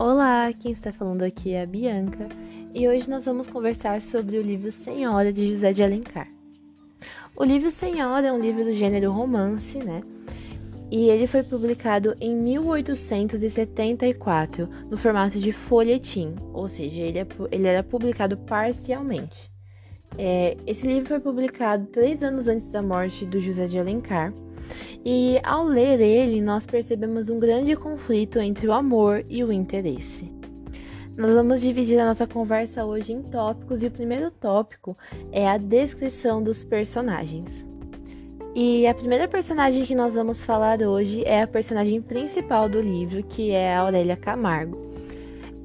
Olá, quem está falando aqui é a Bianca e hoje nós vamos conversar sobre o livro Senhora de José de Alencar. O livro Senhora é um livro do gênero romance, né? E ele foi publicado em 1874 no formato de folhetim, ou seja, ele, é, ele era publicado parcialmente. É, esse livro foi publicado três anos antes da morte do José de Alencar e ao ler ele, nós percebemos um grande conflito entre o amor e o interesse. Nós vamos dividir a nossa conversa hoje em tópicos e o primeiro tópico é a descrição dos personagens. E a primeira personagem que nós vamos falar hoje é a personagem principal do livro, que é a Aurélia Camargo.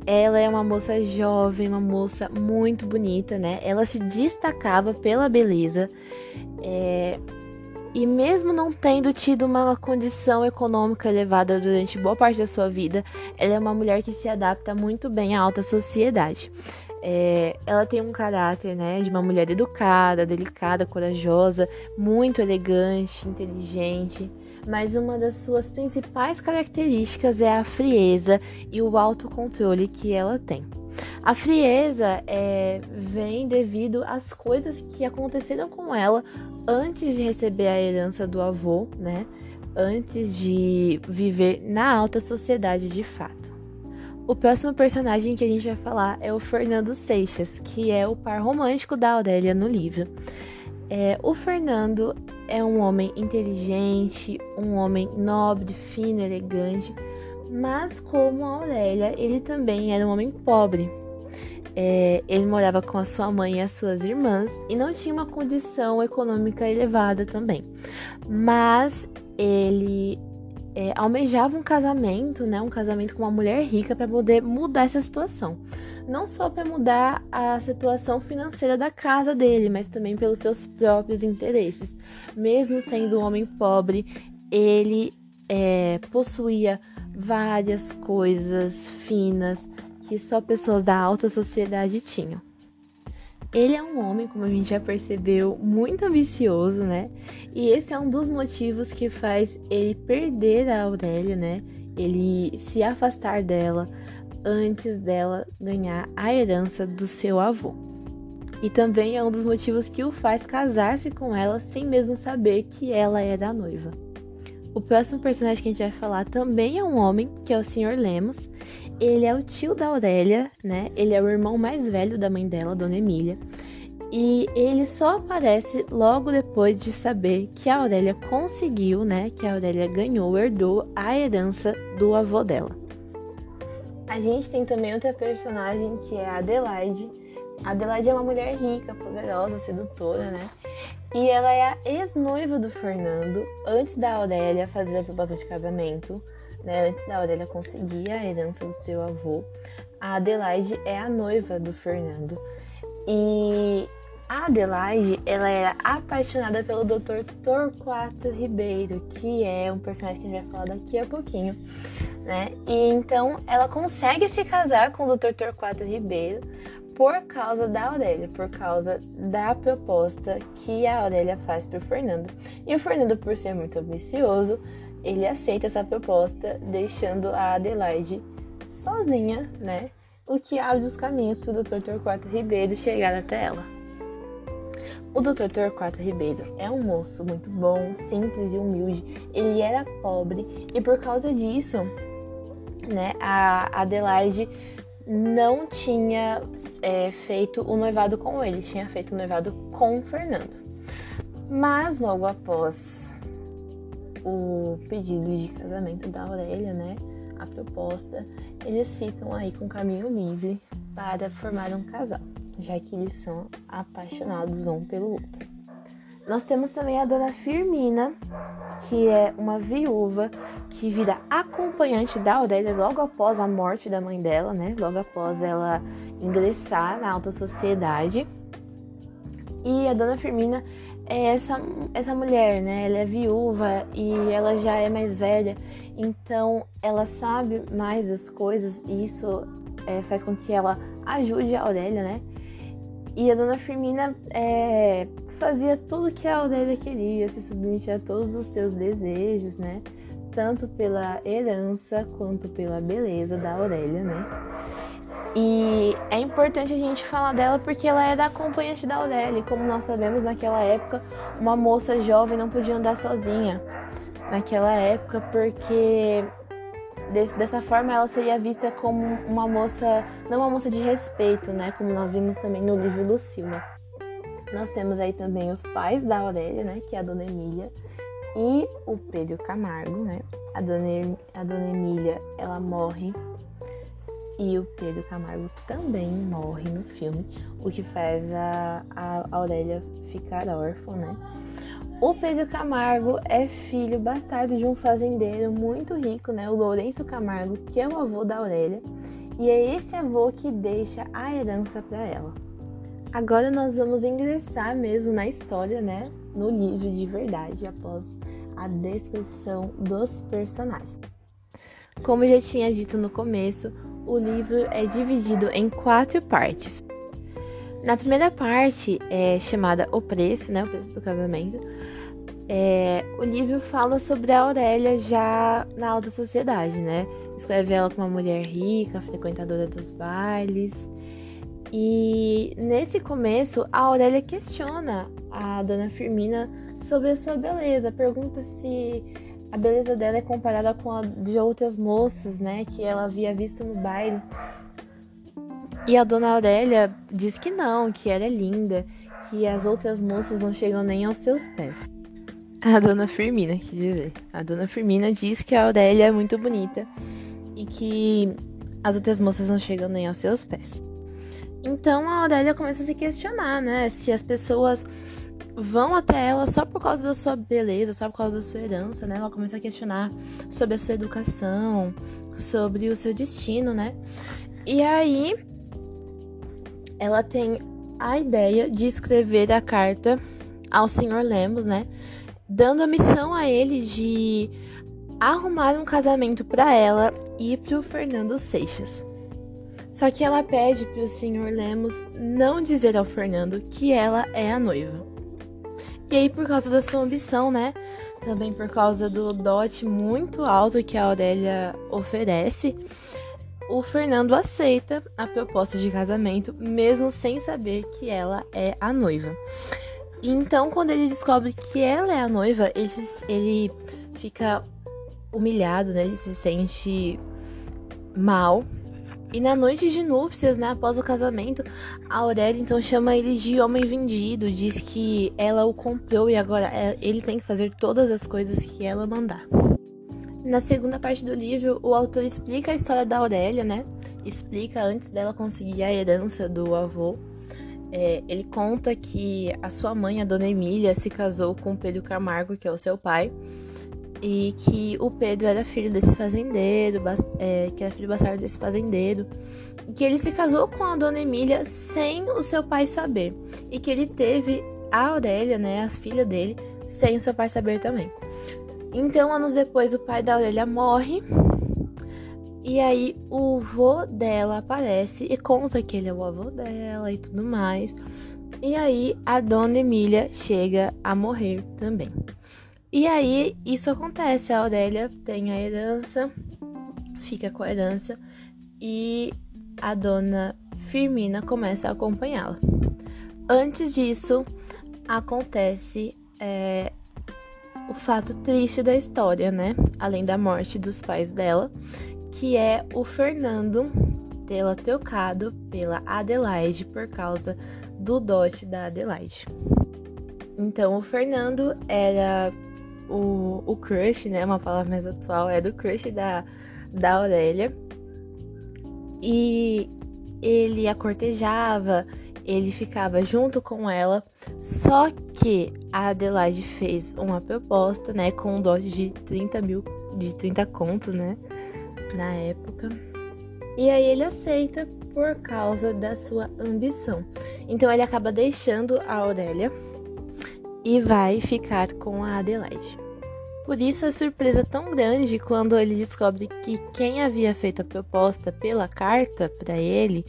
Ela é uma moça jovem, uma moça muito bonita, né? Ela se destacava pela beleza. É, e mesmo não tendo tido uma condição econômica elevada durante boa parte da sua vida, ela é uma mulher que se adapta muito bem à alta sociedade. É, ela tem um caráter né, de uma mulher educada, delicada, corajosa, muito elegante, inteligente. Mas uma das suas principais características é a frieza e o autocontrole que ela tem. A frieza é, vem devido às coisas que aconteceram com ela antes de receber a herança do avô, né? Antes de viver na alta sociedade de fato. O próximo personagem que a gente vai falar é o Fernando Seixas, que é o par romântico da Aurélia no livro. É, o Fernando é um homem inteligente, um homem nobre, fino, elegante, mas como a Aurélia, ele também era um homem pobre, é, ele morava com a sua mãe e as suas irmãs e não tinha uma condição econômica elevada também. Mas ele é, almejava um casamento, né, um casamento com uma mulher rica para poder mudar essa situação. Não só para mudar a situação financeira da casa dele, mas também pelos seus próprios interesses. Mesmo sendo um homem pobre, ele é, possuía várias coisas finas que só pessoas da alta sociedade tinham. Ele é um homem, como a gente já percebeu, muito ambicioso, né? E esse é um dos motivos que faz ele perder a Aurélia, né? Ele se afastar dela antes dela ganhar a herança do seu avô. E também é um dos motivos que o faz casar-se com ela sem mesmo saber que ela era a noiva. O próximo personagem que a gente vai falar também é um homem, que é o Sr. Lemos. Ele é o tio da Aurélia, né? Ele é o irmão mais velho da mãe dela, Dona Emília. E ele só aparece logo depois de saber que a Aurélia conseguiu, né? Que a Aurélia ganhou, herdou a herança do avô dela. A gente tem também outra personagem que é a Adelaide. A Adelaide é uma mulher rica, poderosa, sedutora, né? E ela é a ex-noiva do Fernando, antes da Aurélia fazer a proposta de casamento, né? Antes da Aurélia conseguir a herança do seu avô. A Adelaide é a noiva do Fernando. E a Adelaide, ela era apaixonada pelo Dr. Torquato Ribeiro, que é um personagem que a gente vai falar daqui a pouquinho, né? E então ela consegue se casar com o Dr. Torquato Ribeiro, por causa da Aurélia, por causa da proposta que a Aurélia faz para o Fernando. E o Fernando, por ser muito ambicioso, ele aceita essa proposta, deixando a Adelaide sozinha, né? O que abre os caminhos para o Dr. Torquato Ribeiro chegar até ela. O Dr. Torquato Ribeiro é um moço muito bom, simples e humilde. Ele era pobre e por causa disso, né, a Adelaide não tinha é, feito o noivado com ele, tinha feito o noivado com Fernando. Mas logo após o pedido de casamento da Aurélia, né, a proposta, eles ficam aí com caminho livre para formar um casal, já que eles são apaixonados um pelo outro. Nós temos também a dona Firmina, que é uma viúva que vira acompanhante da Aurélia logo após a morte da mãe dela, né? Logo após ela ingressar na alta sociedade. E a dona Firmina é essa, essa mulher, né? Ela é viúva e ela já é mais velha, então ela sabe mais das coisas e isso é, faz com que ela ajude a Aurélia, né? E a dona Firmina é, fazia tudo que a Aurélia queria, se submetia a todos os seus desejos, né? tanto pela herança quanto pela beleza da Aurélia, né? E é importante a gente falar dela porque ela era acompanhante da Aurélia. E como nós sabemos, naquela época, uma moça jovem não podia andar sozinha. Naquela época, porque dessa forma ela seria vista como uma moça, não uma moça de respeito, né? Como nós vimos também no livro Lucila. Nós temos aí também os pais da Aurélia, né? Que é a dona Emília e o Pedro Camargo, né? A dona, a dona Emília, ela morre e o Pedro Camargo também morre no filme, o que faz a, a Aurélia ficar órfã, né? O Pedro Camargo é filho bastardo de um fazendeiro muito rico, né? O Lourenço Camargo, que é o avô da Aurélia, e é esse avô que deixa a herança para ela. Agora nós vamos ingressar mesmo na história, né? No livro de verdade, após a descrição dos personagens. Como já tinha dito no começo, o livro é dividido em quatro partes. Na primeira parte, é chamada O Preço, né? O Preço do Casamento. É, o livro fala sobre a Aurélia já na alta sociedade, né? Escreve ela como uma mulher rica, frequentadora dos bailes. E nesse começo, a Aurélia questiona a dona Firmina sobre a sua beleza. Pergunta se a beleza dela é comparada com a de outras moças, né, que ela havia visto no baile. E a dona Aurélia diz que não, que ela é linda, que as outras moças não chegam nem aos seus pés. A dona Firmina, quer dizer. A dona Firmina diz que a Aurélia é muito bonita e que as outras moças não chegam nem aos seus pés. Então a Aurélia começa a se questionar, né? Se as pessoas vão até ela só por causa da sua beleza, só por causa da sua herança, né? Ela começa a questionar sobre a sua educação, sobre o seu destino, né? E aí ela tem a ideia de escrever a carta ao senhor Lemos, né? Dando a missão a ele de arrumar um casamento para ela e para o Fernando Seixas. Só que ela pede para o senhor Lemos não dizer ao Fernando que ela é a noiva. E aí, por causa da sua ambição, né? Também por causa do dote muito alto que a Aurélia oferece, o Fernando aceita a proposta de casamento, mesmo sem saber que ela é a noiva. Então, quando ele descobre que ela é a noiva, ele, ele fica humilhado, né? Ele se sente mal e na noite de núpcias, né, após o casamento, a Aurélia então chama ele de homem vendido, diz que ela o comprou e agora é, ele tem que fazer todas as coisas que ela mandar. Na segunda parte do livro, o autor explica a história da Aurélia, né? Explica antes dela conseguir a herança do avô. É, ele conta que a sua mãe, a dona Emília, se casou com Pedro Camargo, que é o seu pai, e que o Pedro era filho desse fazendeiro, é, que era filho bastardo desse fazendeiro, e que ele se casou com a dona Emília sem o seu pai saber, e que ele teve a Aurélia, né, a filha dele, sem o seu pai saber também. Então, anos depois, o pai da Aurélia morre, e aí o vô dela aparece e conta que ele é o avô dela e tudo mais. E aí a dona Emília chega a morrer também. E aí isso acontece, a Aurélia tem a herança, fica com a herança e a dona Firmina começa a acompanhá-la. Antes disso, acontece é, o fato triste da história, né? Além da morte dos pais dela, que é o Fernando tê-la trocado pela Adelaide por causa do dote da Adelaide. Então, o Fernando era o, o crush, né? Uma palavra mais atual, é do crush da, da Aurélia. E ele a cortejava, ele ficava junto com ela. Só que a Adelaide fez uma proposta, né? Com um dote de 30 mil, de 30 contos, né? Na época. E aí ele aceita por causa da sua ambição. Então ele acaba deixando a Aurélia e vai ficar com a Adelaide. Por isso a surpresa tão grande quando ele descobre que quem havia feito a proposta pela carta para ele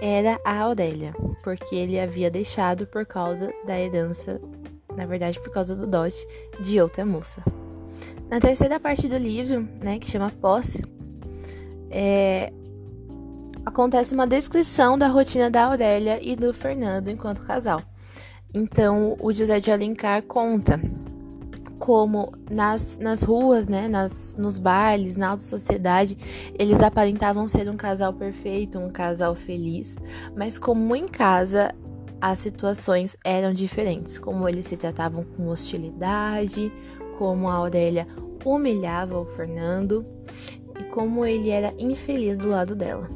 era a Aurélia, porque ele havia deixado por causa da herança, na verdade por causa do dote de outra moça. Na terceira parte do livro, né, que chama Posse, é, acontece uma descrição da rotina da Aurélia e do Fernando enquanto casal. Então, o José de Alencar conta como nas, nas ruas, né, nas, nos bailes, na alta sociedade, eles aparentavam ser um casal perfeito, um casal feliz, mas como em casa as situações eram diferentes, como eles se tratavam com hostilidade, como a Aurélia humilhava o Fernando e como ele era infeliz do lado dela.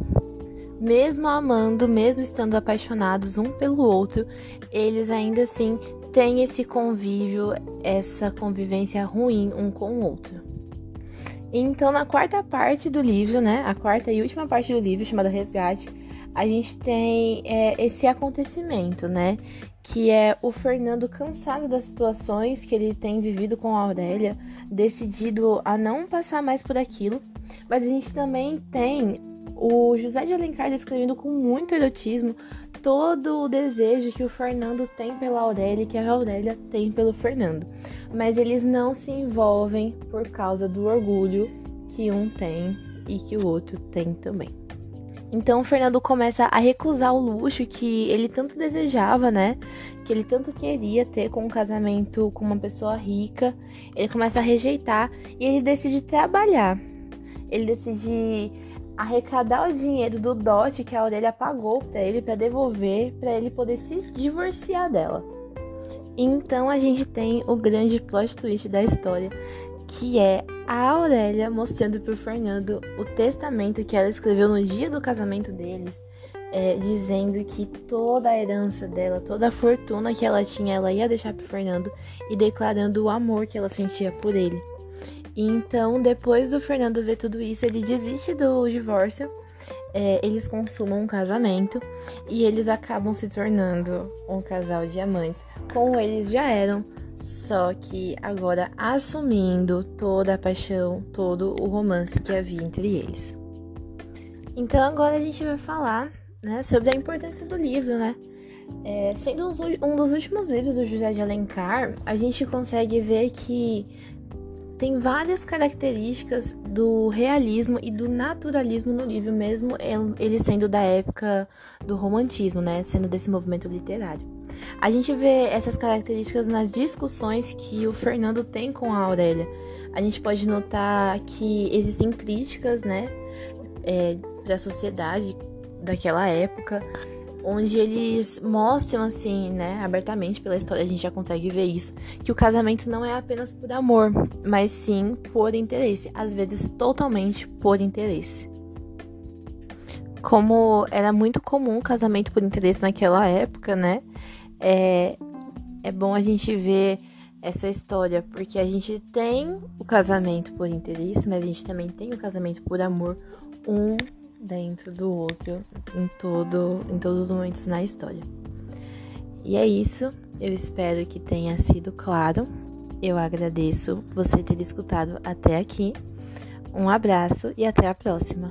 Mesmo amando, mesmo estando apaixonados um pelo outro, eles ainda assim têm esse convívio, essa convivência ruim um com o outro. Então, na quarta parte do livro, né, a quarta e última parte do livro, chamada Resgate, a gente tem é, esse acontecimento, né? Que é o Fernando cansado das situações que ele tem vivido com a Aurélia, decidido a não passar mais por aquilo. Mas a gente também tem o José de Alencar descrevendo com muito erotismo todo o desejo que o Fernando tem pela Aurélia e que a Aurélia tem pelo Fernando. Mas eles não se envolvem por causa do orgulho que um tem e que o outro tem também. Então o Fernando começa a recusar o luxo que ele tanto desejava, né? Que ele tanto queria ter com um casamento com uma pessoa rica. Ele começa a rejeitar e ele decide trabalhar. Ele decide arrecadar o dinheiro do dote que a Aurélia pagou para ele para devolver, para ele poder se divorciar dela. Então a gente tem o grande plot twist da história, que é a Aurélia mostrando para Fernando o testamento que ela escreveu no dia do casamento deles, é, dizendo que toda a herança dela, toda a fortuna que ela tinha, ela ia deixar para Fernando e declarando o amor que ela sentia por ele. Então, depois do Fernando ver tudo isso, ele desiste do divórcio. É, eles consumam um casamento e eles acabam se tornando um casal de amantes, como eles já eram só que agora assumindo toda a paixão, todo o romance que havia entre eles. Então agora a gente vai falar né, sobre a importância do livro, né? É, sendo um dos últimos livros do José de Alencar, a gente consegue ver que tem várias características do realismo e do naturalismo no livro, mesmo ele sendo da época do romantismo, né? Sendo desse movimento literário. A gente vê essas características nas discussões que o Fernando tem com a Aurélia. A gente pode notar que existem críticas, né, é, para a sociedade daquela época, onde eles mostram assim, né, abertamente pela história a gente já consegue ver isso, que o casamento não é apenas por amor, mas sim por interesse, às vezes totalmente por interesse como era muito comum o casamento por interesse naquela época, né? é, é bom a gente ver essa história, porque a gente tem o casamento por interesse, mas a gente também tem o casamento por amor, um dentro do outro, em, todo, em todos os momentos na história. E é isso, eu espero que tenha sido claro. Eu agradeço você ter escutado até aqui. Um abraço e até a próxima.